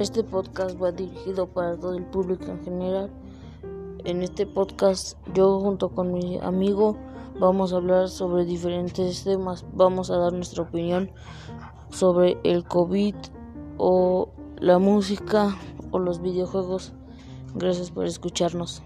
Este podcast va dirigido para todo el público en general. En este podcast yo junto con mi amigo vamos a hablar sobre diferentes temas. Vamos a dar nuestra opinión sobre el COVID o la música o los videojuegos. Gracias por escucharnos.